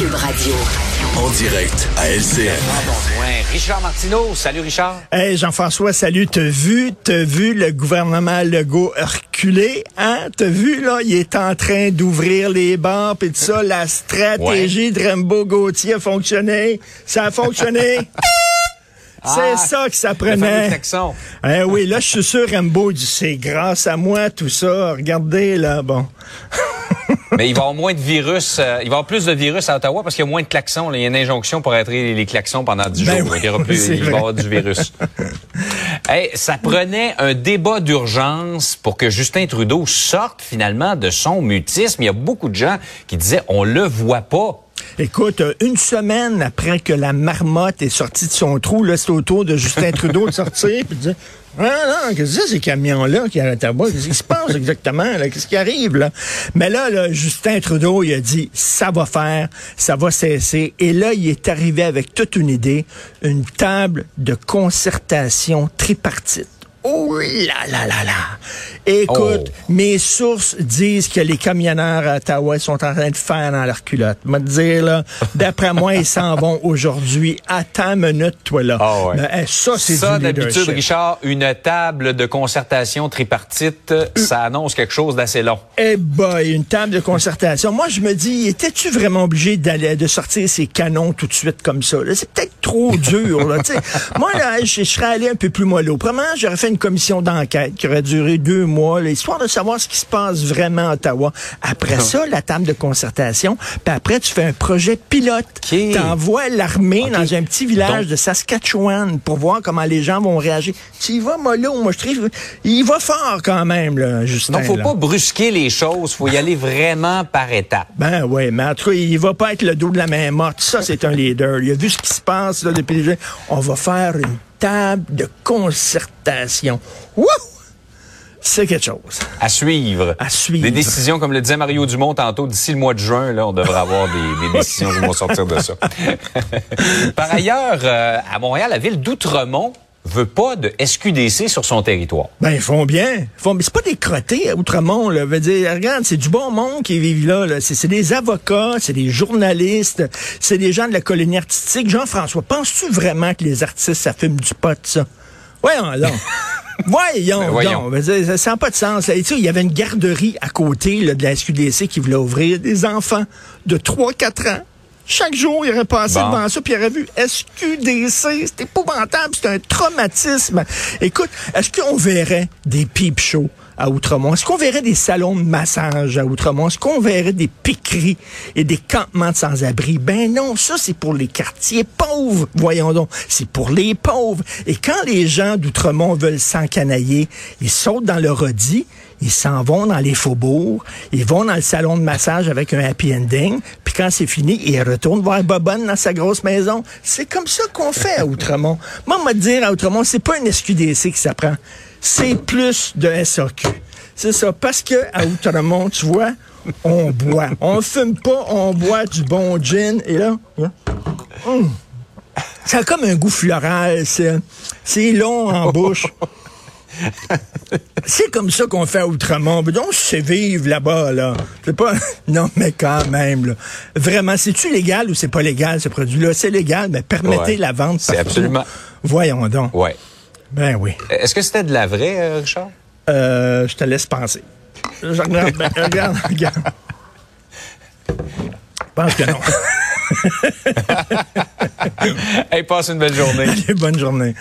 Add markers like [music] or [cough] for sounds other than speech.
Cube Radio. En direct à LCN. Ouais, Richard Martineau. Salut, Richard. Hey Jean-François, salut. T'as vu, t'as vu le gouvernement Legault reculer, hein? T'as vu, là, il est en train d'ouvrir les bars pis tout ça. La stratégie de Rambo Gauthier a fonctionné. Ça a fonctionné. [laughs] C'est Ah, ça que ça prenait. Eh oui, là, je suis sûr, Rambo dit, c'est grâce à moi, tout ça. Regardez, là, bon. Mais il va y avoir moins de virus. euh, il va avoir plus de virus à Ottawa parce qu'il y a moins de klaxons. là. Il y a une injonction pour arrêter les klaxons pendant 10 Ben jours. oui, il, y aura plus, [laughs] il va y avoir du virus. Hey, ça prenait un débat d'urgence pour que Justin Trudeau sorte finalement de son mutisme. Il y a beaucoup de gens qui disaient on le voit pas. Écoute, euh, une semaine après que la marmotte est sortie de son trou, là, c'est au tour de Justin Trudeau de sortir puis de dire Ah non, qu'est-ce que c'est ces camions-là qui arrêtent à bas? Qu'est-ce qui se passe exactement? Qu'est-ce qui arrive là? Mais là, là, Justin Trudeau, il a dit ça va faire, ça va cesser. Et là, il est arrivé avec toute une idée, une table de concertation tripartite. Oh là là là là! Écoute, Oh. mes sources disent que les camionneurs à Ottawa sont en train de faire dans leur culotte. Me dire là, d'après moi, ils s'en vont aujourd'hui. Attends une minute, toi là. Ah ouais. Ça, c'est Ça, d'habitude. Richard, une table de concertation tripartite, ça annonce quelque chose d'assez long. Eh boy, une table de concertation. Moi, je me dis, étais-tu vraiment obligé d'aller de sortir ces canons tout de suite comme ça? C'est peut-être trop dur. Là. [laughs] Moi, là, je, je serais allé un peu plus mollo. Premièrement, j'aurais fait une commission d'enquête qui aurait duré deux mois, là, histoire de savoir ce qui se passe vraiment à Ottawa. Après ça, la table de concertation. Puis après, tu fais un projet pilote. Ok. T'envoies l'armée dans un petit village Donc- de Saskatchewan pour voir comment les gens vont réagir. Tu y vas mollo, moi, je trouve. Il va fort quand même, là, Justin. Donc, faut là. pas brusquer les choses. Faut y aller vraiment par étapes. Ben oui, mais en tout cas, il va pas être le dos de la main morte. Ça, c'est un leader. Il a vu ce qui se passe là, depuis les On va faire une table de concertation. Wouh! C'est quelque chose. À suivre. À suivre. Des décisions, comme le disait Mario Dumont tantôt, d'ici le mois de juin, là, on devrait avoir des, des [laughs] décisions qui vont sortir de ça. [laughs] Par ailleurs, euh, à Montréal, la ville d'Outremont veut pas de SQDC sur son territoire. Ben, ils font bien. Ils font... Mais c'est pas des crottés à Outremont, là. Veut dire, regarde, c'est du bon monde qui vivent là, là. C'est, des avocats, c'est des journalistes, c'est des gens de la colonie artistique. Jean-François, penses-tu vraiment que les artistes, ça fume du pot, ça? Voyons, donc. [laughs] Voyons, Ben, voyons. donc. Veut dire, Ça n'a pas de sens. là. Et tu sais, il y avait une garderie à côté là, de la SQDC qui voulait ouvrir des enfants de 3-4 ans. Chaque jour, il aurait passé Bon. devant ça, puis il aurait vu SQDC. C'est épouvantable, c'est un traumatisme. Écoute, est-ce qu'on verrait des peep shows à Outremont? Est-ce qu'on verrait des salons de massage à Outremont? Est-ce qu'on verrait des piqueries et des campements de sans-abri? Ben non, ça, c'est pour les quartiers pauvres. Voyons donc, c'est pour les pauvres. Et quand les gens d'Outremont veulent s'encanailler, ils sautent dans le rodis, ils s'en vont dans les faubourgs, ils vont dans le salon de massage avec un happy ending, puis quand c'est fini, ils retournent voir Bobonne dans sa grosse maison. C'est comme ça qu'on fait à Outremont. [laughs] Moi, on va te dire, à Outremont, c'est pas une SQDC qui s'apprend. C'est plus de SAQ. C'est ça, parce que à Outremont, tu vois, on boit. On fume pas, on boit du bon gin, et là, hein, hum. ça a comme un goût floral, c'est, c'est long en bouche. [laughs] C'est comme ça qu'on fait à Outremont. Donc, c'est vivre là-bas, là. C'est pas. [laughs] Non, mais quand même, là. Vraiment, c'est-tu légal ou c'est pas légal, ce produit-là? C'est légal, mais permettez Ouais. la vente. C'est absolument- Voyons donc. Ouais. Ben oui. Est-ce que c'était de la vraie, euh, Richard? Euh, je te laisse penser. Je regarde, ben, regarde, regarde. Je pense que non. [laughs] Hey, passe une belle journée. Allez, bonne journée.